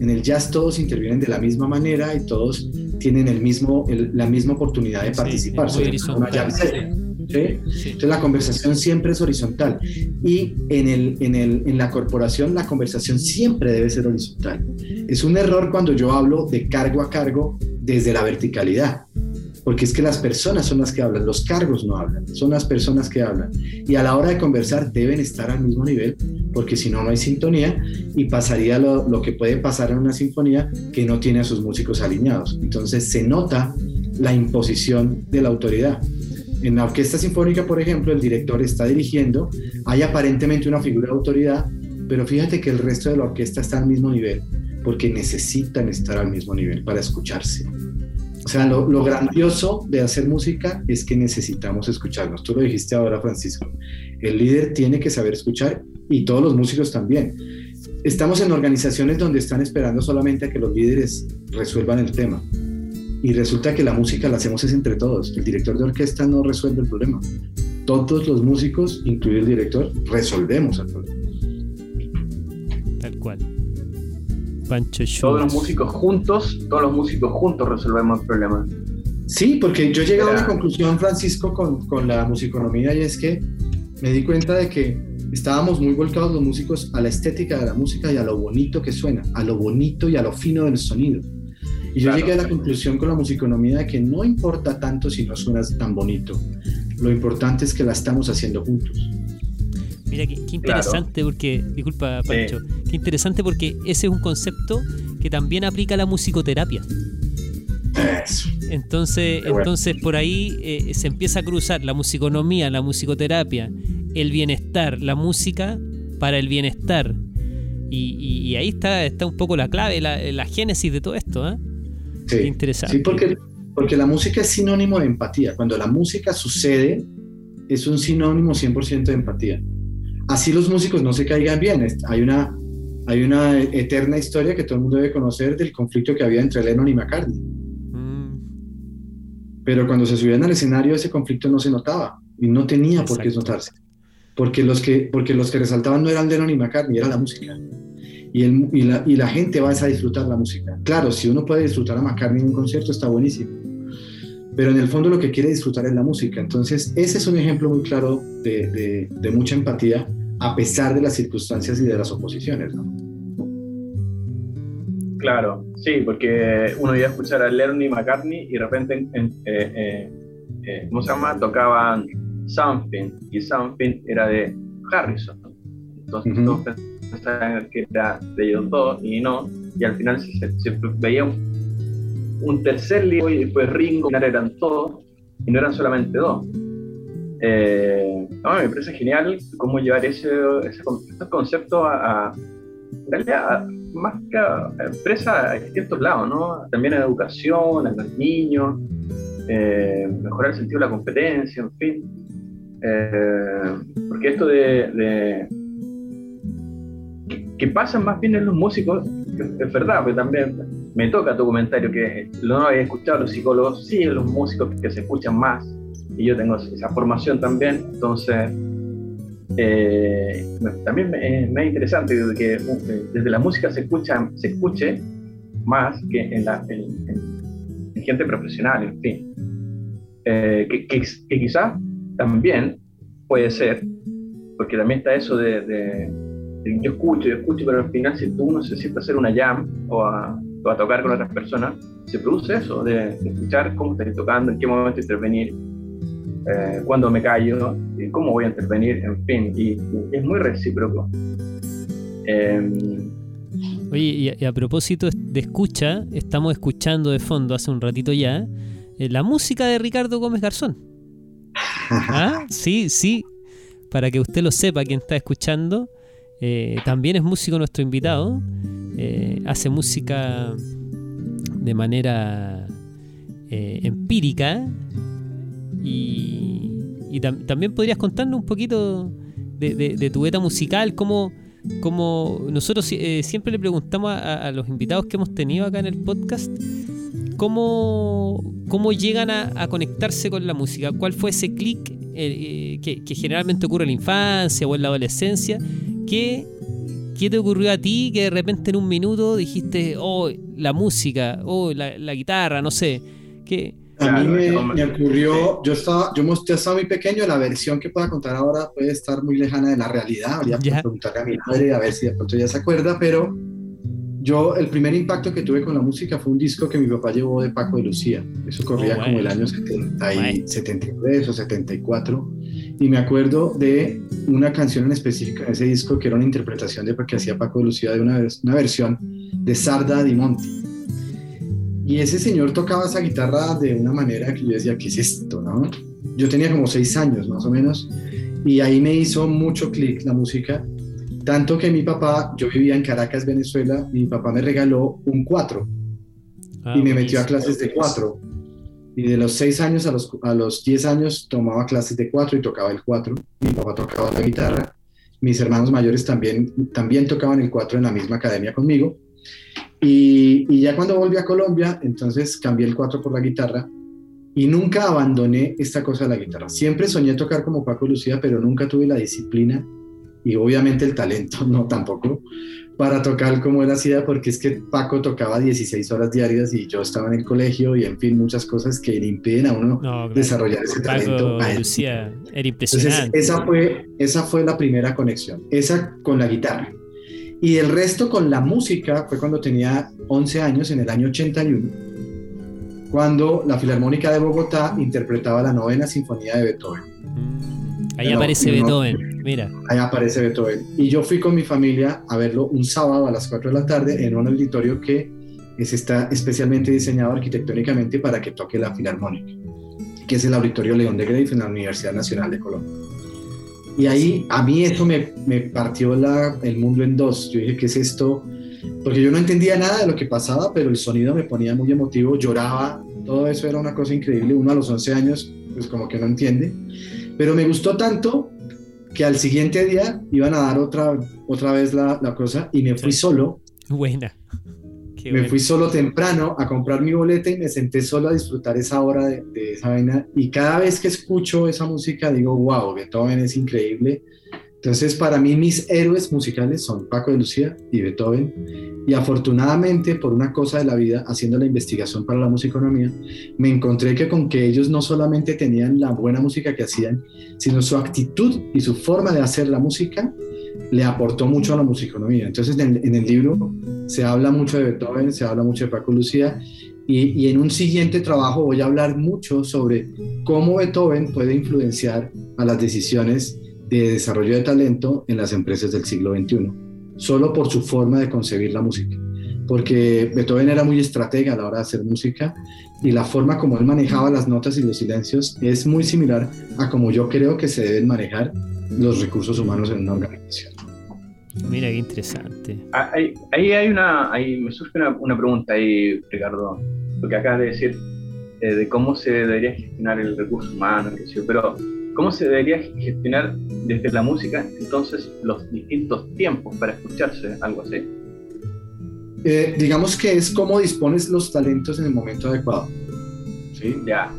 C: En el jazz todos intervienen de la misma manera y todos tienen el mismo, la misma oportunidad de participar. Entonces la conversación siempre es horizontal. Y en, el, en, el, en la corporación la conversación siempre debe ser horizontal. Es un error cuando yo hablo de cargo a cargo desde la verticalidad porque es que las personas son las que hablan, los cargos no hablan, son las personas que hablan. Y a la hora de conversar deben estar al mismo nivel, porque si no, no hay sintonía y pasaría lo, que puede pasar en una sinfonía que no tiene a sus músicos alineados. Entonces se nota la imposición de la autoridad. En la orquesta sinfónica, por ejemplo, el director está dirigiendo, hay aparentemente una figura de autoridad, pero fíjate que el resto de la orquesta está al mismo nivel, porque necesitan estar al mismo nivel para escucharse. O sea, lo, grandioso de hacer música es que necesitamos escucharnos. Tú lo dijiste ahora, Francisco. El líder tiene que saber escuchar y todos los músicos también. Estamos en organizaciones donde están esperando solamente a que los líderes resuelvan el tema. Y resulta que la música la hacemos es entre todos. El director de orquesta no resuelve el problema. Todos los músicos, incluido el director, resolvemos el problema.
A: Tal cual.
B: Todos los músicos juntos, todos los músicos juntos resolvemos problemas.
C: Sí, porque yo he llegado a una conclusión, Francisco, con, con la musiconomía y es que me di cuenta de que estábamos muy volcados los músicos a la estética de la música y a lo bonito que suena, a lo bonito y a lo fino del sonido. Y yo llegué a la conclusión con la musiconomía de que no importa tanto si no suenas tan bonito, lo importante es que la estamos haciendo juntos.
A: Mira, qué, interesante porque, disculpa Pancho, qué interesante porque ese es un concepto que también aplica a la musicoterapia. Entonces, entonces por ahí eh, se empieza a cruzar la musiconomía, la musicoterapia, el bienestar, la música para el bienestar. Y, ahí está, está un poco la clave, la, génesis de todo esto. ¿eh?
C: Sí, interesante. Sí, porque, porque la música es sinónimo de empatía. Cuando la música sucede, es un sinónimo 100% de empatía así los músicos no se caigan bien. Hay una, hay una eterna historia que todo el mundo debe conocer del conflicto que había entre Lennon y McCartney. Mm. Pero cuando se subían al escenario ese conflicto no se notaba y no tenía por qué notarse. Porque los, que, porque los que resaltaban no eran Lennon y McCartney, era la música. Y, el, y, la, y la gente va a disfrutar la música. Claro, si uno puede disfrutar a McCartney en un concierto está buenísimo pero en el fondo lo que quiere disfrutar es la música. Entonces, ese es un ejemplo muy claro de, de, mucha empatía a pesar de las circunstancias y de las oposiciones. ¿no?
B: Claro, sí, porque uno iba a escuchar a Lennon y McCartney y de repente, eh, eh, eh, ¿cómo se llama? Tocaban Something y Something era de Harrison. Entonces todos pensaban que era de ellos dos y no, y al final se, se veía un un tercer libro y después Ringo, eran todos, y no eran solamente dos. Eh, no, me parece genial cómo llevar ese, ese, concepto a, a, más que a empresa a ciertos lados, ¿no? También a la educación, a los niños, eh, mejorar el sentido de la competencia, en fin. Eh, porque esto de, que, pasan más bien en los músicos, es verdad, pero también me toca tu comentario que lo había escuchado los psicólogos, sí, los músicos que se escuchan más, y yo tengo esa formación también, entonces eh, también me, es interesante que eh, desde la música se, escucha, se escuche más que en, la, gente profesional, en fin. Eh, que, que, quizás también puede ser, porque también está eso de, yo escucho, yo escucho, pero al final si tú uno se siente a hacer una jam o a, o a tocar con otras personas, se produce eso, de, escuchar cómo estás tocando, en qué momento intervenir, eh, cuándo me callo, cómo voy a intervenir, en fin, y, es muy recíproco.
A: Em, Oye, y a, propósito de escucha, estamos escuchando de fondo hace un ratito ya eh, la música de Ricardo Gómez Garzón. (laughs) ¿Ah? Sí, sí, para que usted lo sepa, quien está escuchando, eh, también es músico nuestro invitado, eh, hace música de manera empírica y, también podrías contarnos un poquito de, tu beta musical, cómo, nosotros siempre le preguntamos a, los invitados que hemos tenido acá en el podcast, cómo, cómo llegan a, conectarse con la música, cuál fue ese clic eh, eh, que, generalmente ocurre en la infancia o en la adolescencia, ¿qué, ¿qué te ocurrió a ti que de repente en un minuto dijiste, oh, la música, oh, la, guitarra, no sé,
C: qué... A mí me, ocurrió, yo estaba, yo, estaba muy pequeño, la versión que pueda contar ahora puede estar muy lejana de la realidad, habría que preguntarle a mi madre a ver si de pronto ya se acuerda, pero yo, el primer impacto que tuve con la música fue un disco que mi papá llevó de Paco de Lucía. Eso corría oh, como el año 73 o 74. Y me acuerdo de una canción en específico en ese disco que era una interpretación de que hacía Paco de Lucía de una, una versión de Sarda di Monti. Y ese señor tocaba esa guitarra de una manera que yo decía, ¿qué es esto? No? Yo tenía como seis años más o menos. Y ahí me hizo mucho clic la música tanto que mi papá, yo vivía en Caracas, Venezuela, y mi papá me regaló un 4 ah, y me metió a clases de 4. Y de los 6 años a los, a los 10 años tomaba clases de 4 y tocaba el 4. Mi papá tocaba la guitarra. Mis hermanos mayores también, también tocaban el 4 en la misma academia conmigo. Y, y ya cuando volví a Colombia, entonces cambié el 4 por la guitarra y nunca abandoné esta cosa de la guitarra. Siempre soñé tocar como Paco Lucía, pero nunca tuve la disciplina y obviamente el talento (laughs) no tampoco para tocar como él hacía, porque es que Paco tocaba 16 horas diarias y yo estaba en el colegio y en fin, muchas cosas que le impiden a uno desarrollar ese talento.
A: Lucía, era impresionante.
C: Entonces, esa fue, esa fue la primera conexión, esa con la guitarra. Y el resto con la música fue cuando tenía 11 años, en el año 81, cuando la Filarmónica de Bogotá interpretaba la novena sinfonía de Beethoven.
A: Ahí aparece Beethoven. Mira.
C: Ahí aparece Beethoven. Y yo fui con mi familia a verlo un sábado a las 4 de la tarde en un auditorio que es, está especialmente diseñado arquitectónicamente para que toque la filarmónica, que es el Auditorio León de Grave en la Universidad Nacional de Colombia. Y ahí a mí eso me, me partió la, el mundo en dos. Yo dije, ¿qué es esto? Porque yo no entendía nada de lo que pasaba, pero el sonido me ponía muy emotivo, lloraba, todo eso era una cosa increíble. Uno a los 11 años, pues como que no entiende. Pero me gustó tanto que al siguiente día iban a dar otra, otra vez la, la cosa y me fui solo.
A: Buena.
C: me fui solo temprano a comprar mi boleta y me senté solo a disfrutar esa hora de, de, esa vaina. Y cada vez que escucho esa música digo, wow, Beethoven es increíble. Entonces, para mí, mis héroes musicales son Paco de Lucía y Beethoven. Y afortunadamente, por una cosa de la vida, haciendo la investigación para la musiconomía, me encontré que con que ellos no solamente tenían la buena música que hacían, sino su actitud y su forma de hacer la música le aportó mucho a la musiconomía. Entonces, en, el libro se habla mucho de Beethoven, se habla mucho de Paco Lucía, y, y, en un siguiente trabajo voy a hablar mucho sobre cómo Beethoven puede influenciar a las decisiones de desarrollo de talento en las empresas del siglo XXI, solo por su forma de concebir la música. porque Beethoven era muy estratega a la hora de hacer música y la forma como él manejaba las notas y los silencios es muy similar a como yo creo que se deben manejar los recursos humanos en una organización.
A: Mira, qué interesante.
B: Ah, ahí, hay una, ahí me surge una, pregunta ahí, Ricardo, lo que acabas de decir eh, de cómo se debería gestionar el recurso humano, pero ¿cómo se debería gestionar desde la música entonces los distintos tiempos para escucharse, algo así?
C: Eh, digamos que es cómo dispones los talentos en el momento adecuado. ¿sí?
B: Ya.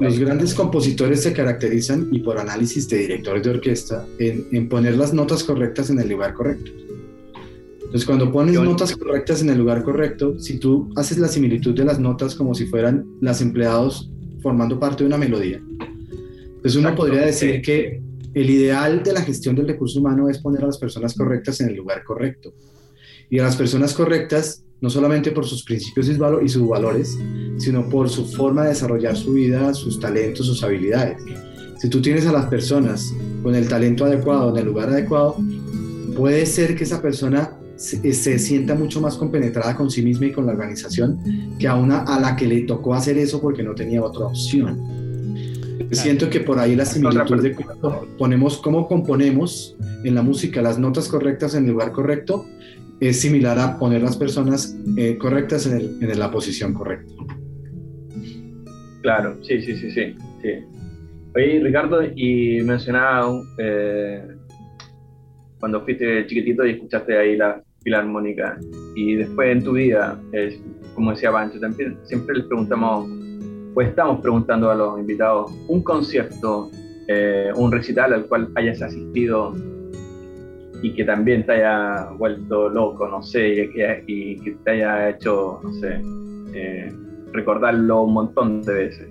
C: Los grandes compositores se caracterizan, y por análisis de directores de orquesta, en, poner las notas correctas en el lugar correcto. Entonces, cuando pones notas correctas en el lugar correcto, si tú haces la similitud de las notas como si fueran las empleados formando parte de una melodía, pues uno podría decir que el ideal de la gestión del recurso humano es poner a las personas correctas en el lugar correcto y a las personas correctas, no solamente por sus principios y sus valores, sino por su forma de desarrollar su vida, sus talentos, sus habilidades. Si tú tienes a las personas con el talento adecuado, en el lugar adecuado, puede ser que esa persona se, se, sienta mucho más compenetrada con sí misma y con la organización que a una a la que le tocó hacer eso porque no tenía otra opción. Siento que por ahí la similitud de cómo ponemos, cómo componemos en la música las notas correctas en el lugar correcto es similar a poner las personas eh, correctas en, en, la posición correcta.
B: Claro, sí, sí, sí, sí. sí. Oye, Ricardo, y mencionaba eh, cuando fuiste chiquitito y escuchaste ahí la filarmónica, y después en tu vida, como decía Pancho, también siempre les preguntamos, pues estamos preguntando a los invitados, un concierto, eh, un recital al cual hayas asistido y que también te haya vuelto loco, no sé, y que, y que te haya hecho, no sé, eh, recordarlo un montón de veces.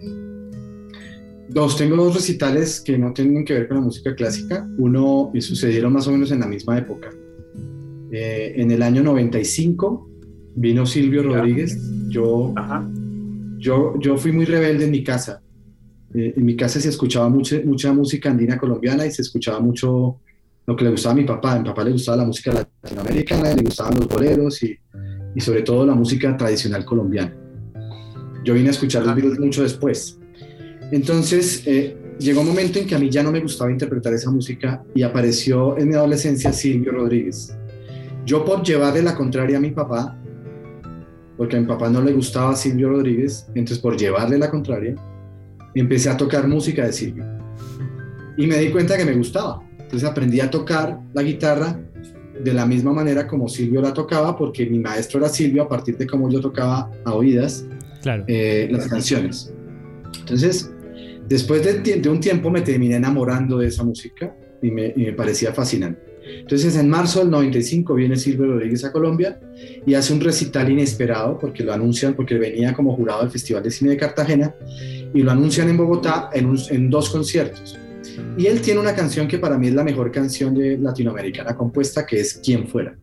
C: Dos, tengo dos recitales que no tienen que ver con la música clásica. Uno y sucedieron más o menos en la misma época. Eh, en el año 95 vino Silvio Rodríguez. Yo, yo, yo fui muy rebelde en mi casa. Eh, en mi casa se escuchaba mucha, mucha música andina colombiana y se escuchaba mucho lo que le gustaba a mi papá. A mi papá le gustaba la música latinoamericana, le gustaban los boleros y, y sobre todo la música tradicional colombiana. Yo vine a escuchar los mucho después. Entonces, eh, llegó un momento en que a mí ya no me gustaba interpretar esa música y apareció en mi adolescencia Silvio Rodríguez. Yo por llevarle la contraria a mi papá, porque a mi papá no le gustaba Silvio Rodríguez, entonces por llevarle la contraria, empecé a tocar música de Silvio. Y me di cuenta que me gustaba. Entonces aprendí a tocar la guitarra de la misma manera como Silvio la tocaba, porque mi maestro era Silvio a partir de cómo yo tocaba a oídas eh, las canciones. Entonces, después de, un tiempo me terminé enamorando de esa música y me, y me, parecía fascinante. Entonces, en marzo del 95 viene Silvio Rodríguez a Colombia y hace un recital inesperado porque lo anuncian, porque venía como jurado del Festival de Cine de Cartagena y lo anuncian en Bogotá en, en dos conciertos. Y él tiene una canción que para mí es la mejor canción de latinoamericana compuesta, que es Quien fuera.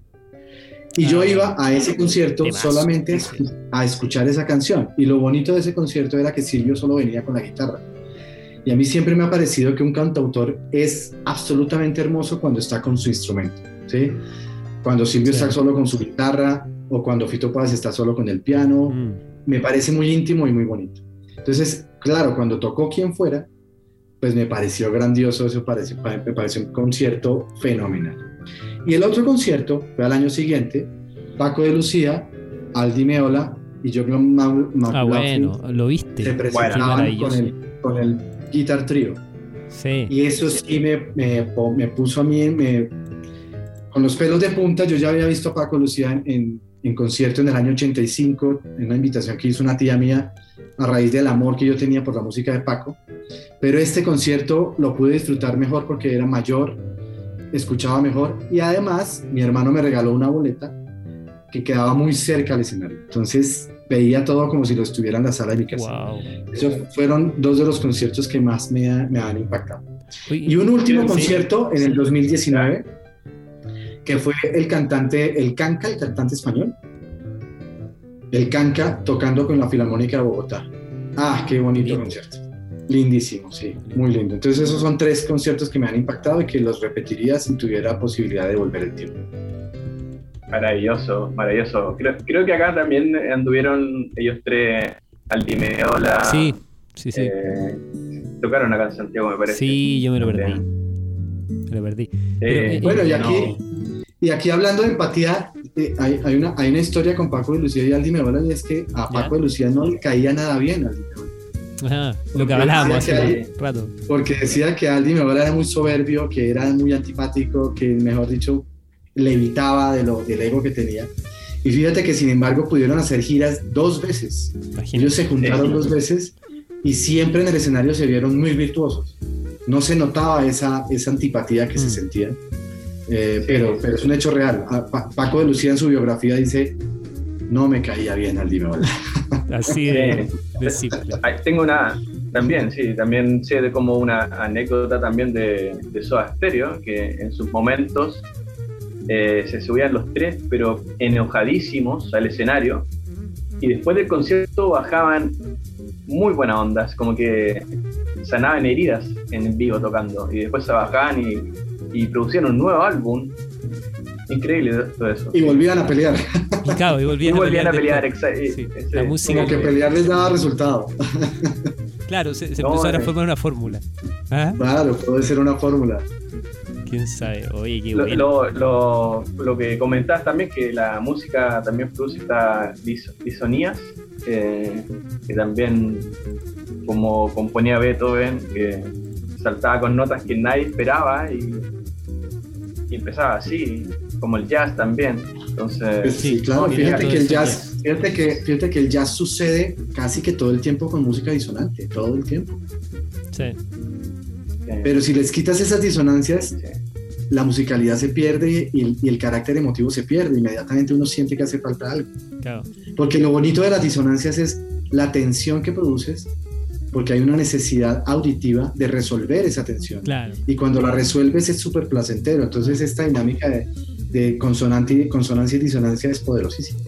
C: Y yo ah, iba a ese concierto solamente a escuchar esa canción. Y lo bonito de ese concierto era que Silvio solo venía con la guitarra. Y a mí siempre me ha parecido que un cantautor es absolutamente hermoso cuando está con su instrumento. ¿sí? Cuando Silvio está solo con su guitarra o cuando Fito Paz está solo con el piano. Mm. Me parece muy íntimo y muy bonito. Entonces, claro, cuando tocó quien fuera, pues me pareció grandioso, eso parece, me pareció un concierto fenomenal. Y el otro concierto fue al año siguiente, Paco de Lucía, Aldi Meola y yo
A: Ah, bueno, lo viste.
C: Se presentaban con, el, con el Guitar Trio.
A: Sí.
C: Y eso sí me, me, me puso a mí me, con los pelos de punta. Yo ya había visto a Paco Lucía en, en concierto en el año 85, en una invitación que hizo una tía mía a raíz del amor que yo tenía por la música de Paco. Pero este concierto lo pude disfrutar mejor porque era mayor, escuchaba mejor y además mi hermano me regaló una boleta que quedaba muy cerca al escenario. Entonces veía todo como si lo estuviera en la sala de mi casa. Esos fueron dos de los conciertos que más me, me han impactado. y un último concierto en el 2019 que fue el cantante, el Canca, el cantante español, el Canca tocando con la Filarmónica de Bogotá. Ah, qué bonito concierto. Lindísimo, sí, muy lindo. Entonces esos son tres conciertos que me han impactado y que los repetiría si tuviera posibilidad de volver el tiempo.
B: Maravilloso, maravilloso. Creo, creo, que acá también anduvieron ellos tres, Aldi Meola.
A: Sí, sí, sí.
B: Eh, tocaron acá en Santiago, me parece.
A: Sí, yo me lo perdí. Me lo perdí.
C: Eh, bueno, y aquí, y aquí hablando de empatía, eh, hay, hay, una, hay una historia con Paco de Lucía y Aldi Meola, y es que a Paco de Lucía no le caía nada bien Aldi
A: Ajá, lo que hablábamos hace rato.
C: Porque decía que Aldi Meola era muy soberbio, que era muy antipático, que mejor dicho, le evitaba de lo, del ego que tenía. Y fíjate que sin embargo pudieron hacer giras dos veces. Ellos se juntaron dos veces y siempre en el escenario se vieron muy virtuosos. No se notaba esa, esa antipatía que se mm. sentía, eh, pero, pero es un hecho real. Paco de Lucía en su biografía dice, no me caía bien al (laughs)
A: Así de, (laughs)
B: Tengo una, también, sí, también sé de como una anécdota también de, de Soda Stereo, que en sus momentos eh, se subían los tres, pero enojadísimos al escenario. Y después del concierto bajaban muy buenas ondas, como que sanaban heridas en vivo tocando. Y después se bajaban y, y producían un nuevo álbum. Increíble todo eso.
C: Y volvían a pelear.
A: Y,
B: volvían, a pelear.
A: La música.
C: Como que pelear les daba resultado.
A: Claro, se, empezó a formar una fórmula.
C: ¿Ah? Claro, puede ser una fórmula
A: quién sabe. Oye, qué
B: lo, lo, lo, que comentabas también, que la música también produce estas disonías, que también, como componía Beethoven, que saltaba con notas que nadie esperaba y, empezaba así, como el jazz también. Entonces,
C: sí, claro, fíjate que el jazz, fíjate que, fíjate que el jazz sucede casi que todo el tiempo con música disonante, todo el tiempo.
A: Sí.
C: Pero si les quitas esas disonancias, la musicalidad se pierde y, el carácter emotivo se pierde. Inmediatamente uno siente que hace falta algo. Porque lo bonito de las disonancias es la tensión que produces, porque hay una necesidad auditiva de resolver esa tensión. Y cuando la resuelves es súper placentero. Entonces esta dinámica de, consonante, consonancia y disonancia es poderosísima.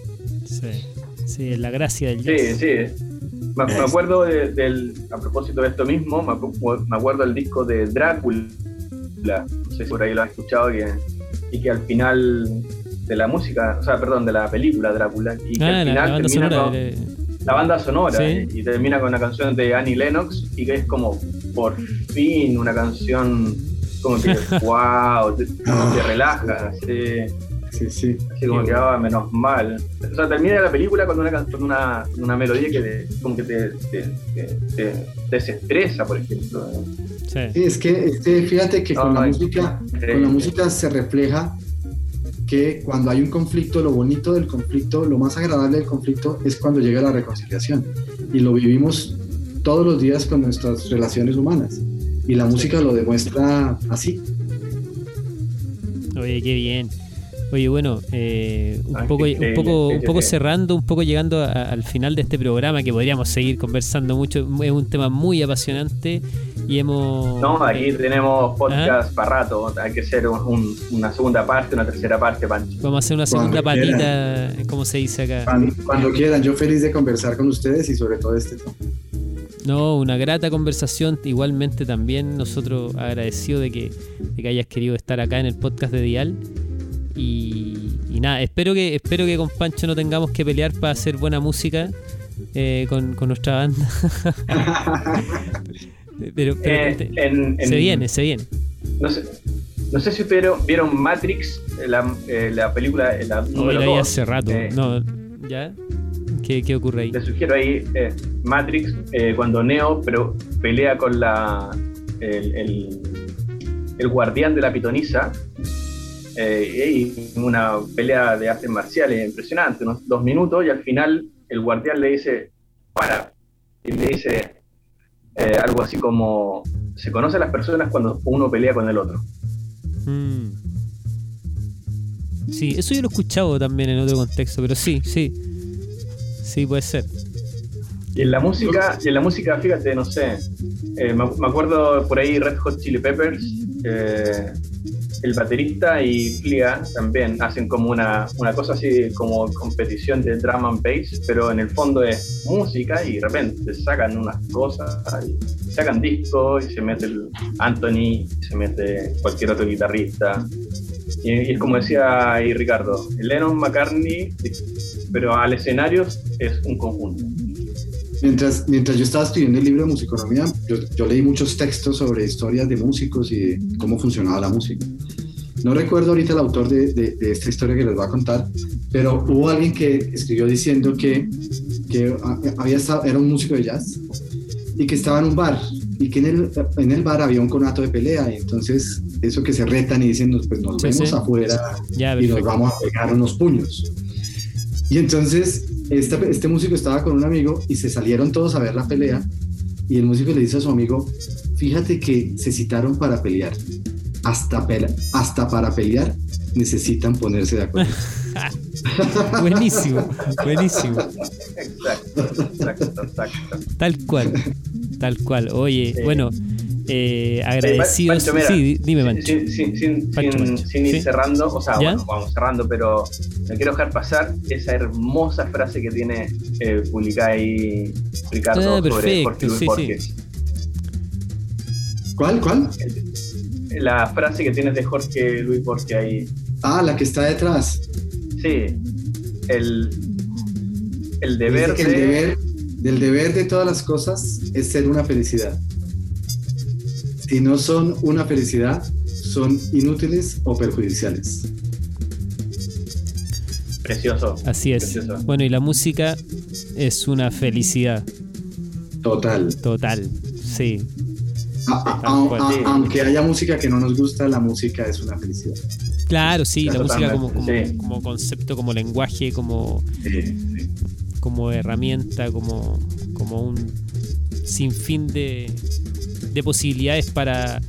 A: Sí, sí, la gracia del jazz.
B: Sí, sí. Me, acuerdo del, a propósito de esto mismo, me, acuerdo del disco de Drácula, no sé si por ahí lo has escuchado, y que al final de la música, o sea, perdón, de la película Drácula, y que ah, al final la, termina con la banda sonora, y, termina con una canción de Annie Lennox, y que es como, por fin, una canción como que, (laughs) wow, te, te relaja, así
C: sí, sí.
B: Así como quedaba ah, menos mal. O sea, termina la película con una, con una, una melodía que como que te, te, desestresa, por ejemplo.
C: Sí. es que este, fíjate que con, la música, con la música se refleja que cuando hay un conflicto, lo bonito del conflicto, lo más agradable del conflicto es cuando llega la reconciliación. Y lo vivimos todos los días con nuestras relaciones humanas. Y la música lo demuestra así.
A: Oye, qué bien. Oye, bueno, eh, un, poco, un, poco, un poco cerrando, un poco llegando al final de este programa, que podríamos seguir conversando mucho, es un tema muy apasionante y hemos...
B: No, aquí eh, tenemos podcast ¿Ah? para rato, hay que hacer una segunda parte, una tercera parte, Pancho.
A: Vamos a hacer una segunda patita, como se dice acá.
C: Cuando, quieran, yo feliz de conversar con ustedes y sobre todo este tema.
A: No, una grata conversación. Igualmente también nosotros agradecidos de que, de que hayas querido estar acá en el podcast de Dial. Y, nada, espero que, espero que con Pancho no tengamos que pelear para hacer buena música eh, con, nuestra banda. (laughs) pero, eh, se viene, se viene.
B: No sé, no sé si vieron, vieron Matrix, la, eh, la película. La
A: no, la vi hace rato. no, ¿Ya? ¿Qué, ¿Qué, ocurre ahí?
B: Le sugiero ahí Matrix, cuando Neo pero pelea con la el, el, el guardián de la pitonisa eh, y una pelea de artes marciales impresionante, unos dos minutos, y al final el guardián le dice, para, y le dice eh, algo así como, se conoce a las personas cuando uno pelea con el otro.
A: Mm. Sí, eso yo lo he escuchado también en otro contexto, pero sí, sí, sí puede ser.
B: Y en la música, y en la música, fíjate, no sé, eh, me, acuerdo por ahí Red Hot Chili Peppers, el baterista y Flia también hacen como una, una cosa así como competición de drum and bass, pero en el fondo es música y de repente sacan unas cosas, y sacan discos y se mete el Anthony, se mete cualquier otro guitarrista Y, es como decía ahí Ricardo, Lennon McCartney, pero al escenario es un conjunto.
C: Mientras, mientras yo estaba estudiando el libro de musiconomía, yo, yo leí muchos textos sobre historias de músicos y de cómo funcionaba la música. No recuerdo ahorita el autor de, de, esta historia que les voy a contar, pero hubo alguien que escribió diciendo que, que había estado, era un músico de jazz y que estaba en un bar y que en el, en el bar había un conato de pelea y entonces eso que se retan y dicen pues nos vemos afuera y nos vamos a pegar unos puños. Y entonces este, este músico estaba con un amigo y se salieron todos a ver la pelea y el músico le dice a su amigo, fíjate que se citaron para pelear. Hasta, hasta para pelear necesitan ponerse de acuerdo. (laughs)
A: buenísimo, buenísimo.
B: Exacto, exacto, exacto.
A: Tal cual, tal cual. Oye, bueno, eh, agradecidos. sí, dime, Mancho.
B: Sin, ir cerrando, o sea, bueno, vamos cerrando, pero me quiero dejar pasar esa hermosa frase que tiene eh, publicada ahí Ricardo
A: ah, sobre Jorge Luis Borges.
C: ¿Cuál? ¿Cuál?
B: La frase que tienes de Jorge Luis Borges ahí.
C: Ah, la que está detrás.
B: Sí. El, el deber de... El
C: deber, del deber de todas las cosas es ser una felicidad si no son una felicidad, son inútiles o perjudiciales.
B: Precioso.
A: Así es. Bueno, y la música es una felicidad.
C: Total.
A: Total, sí.
C: Aunque haya música que no nos gusta, la música es una felicidad.
A: Claro, sí, la música como, como, concepto, como lenguaje, como, como herramienta, como, como un sinfín de, de posibilidades para,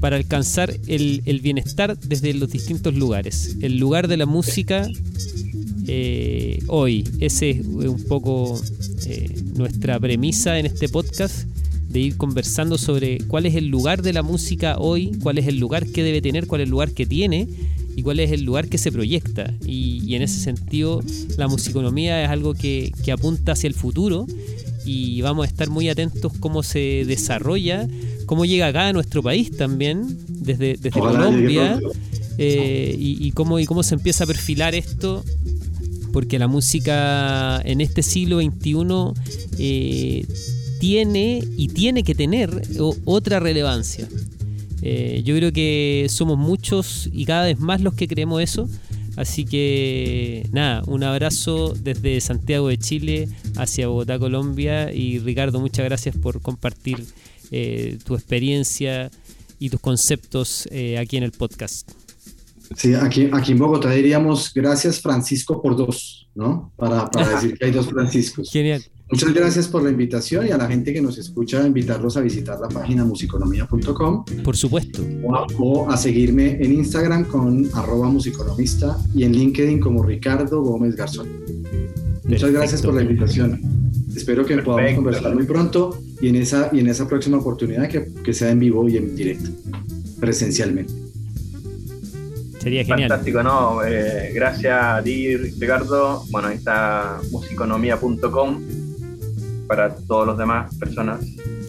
A: para alcanzar el, bienestar desde los distintos lugares. El lugar de la música eh, hoy, ese es un poco eh, nuestra premisa en este podcast de ir conversando sobre cuál es el lugar de la música hoy, cuál es el lugar que debe tener, cuál es el lugar que tiene y cuál es el lugar que se proyecta. Y, en ese sentido, la musiconomía es algo que, que, apunta hacia el futuro y vamos a estar muy atentos cómo se desarrolla cómo llega acá a nuestro país también, desde, desde Colombia, eh, y, cómo, y cómo se empieza a perfilar esto, porque la música en este siglo XXI eh, tiene y tiene que tener otra relevancia. Eh, yo creo que somos muchos y cada vez más los que creemos eso. Así que nada, un abrazo desde Santiago de Chile hacia Bogotá, Colombia. Y Ricardo, muchas gracias por compartir eh, tu experiencia y tus conceptos eh, aquí en el podcast.
C: Sí, aquí, aquí en Bogotá diríamos gracias Francisco por dos, ¿no? Para, para (laughs) decir que hay dos Franciscos.
A: Genial.
C: Muchas gracias por la invitación y a la gente que nos escucha, invitarlos a visitar la página musiconomía.com.
A: Por supuesto.
C: O, a seguirme en Instagram con arroba musiconomista y en LinkedIn como Ricardo Gómez Garzón. Muchas gracias por la invitación. Espero que podamos conversar muy pronto y en esa, y en esa próxima oportunidad que, que sea en vivo y en directo, presencialmente.
A: Sería genial.
B: Fantástico, ¿no? Eh, gracias a ti, Ricardo. Bueno, ahí está musiconomía.com para todos los demás personas.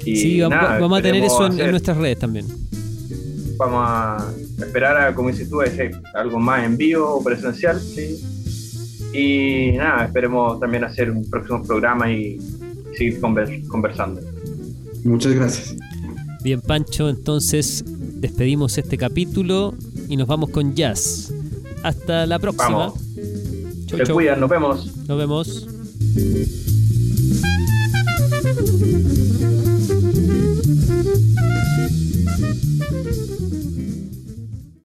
A: Y sí, vamos, a tener eso en, nuestras redes también.
B: Vamos a esperar a, como dices tú, algo más en vivo o presencial, sí. Y nada, esperemos también hacer un próximo programa y seguir conversando.
C: Muchas gracias.
A: Bien, Pancho, entonces despedimos este capítulo y nos vamos con jazz. Hasta la próxima.
B: Vamos. Se cuidan, nos vemos.
A: Nos vemos.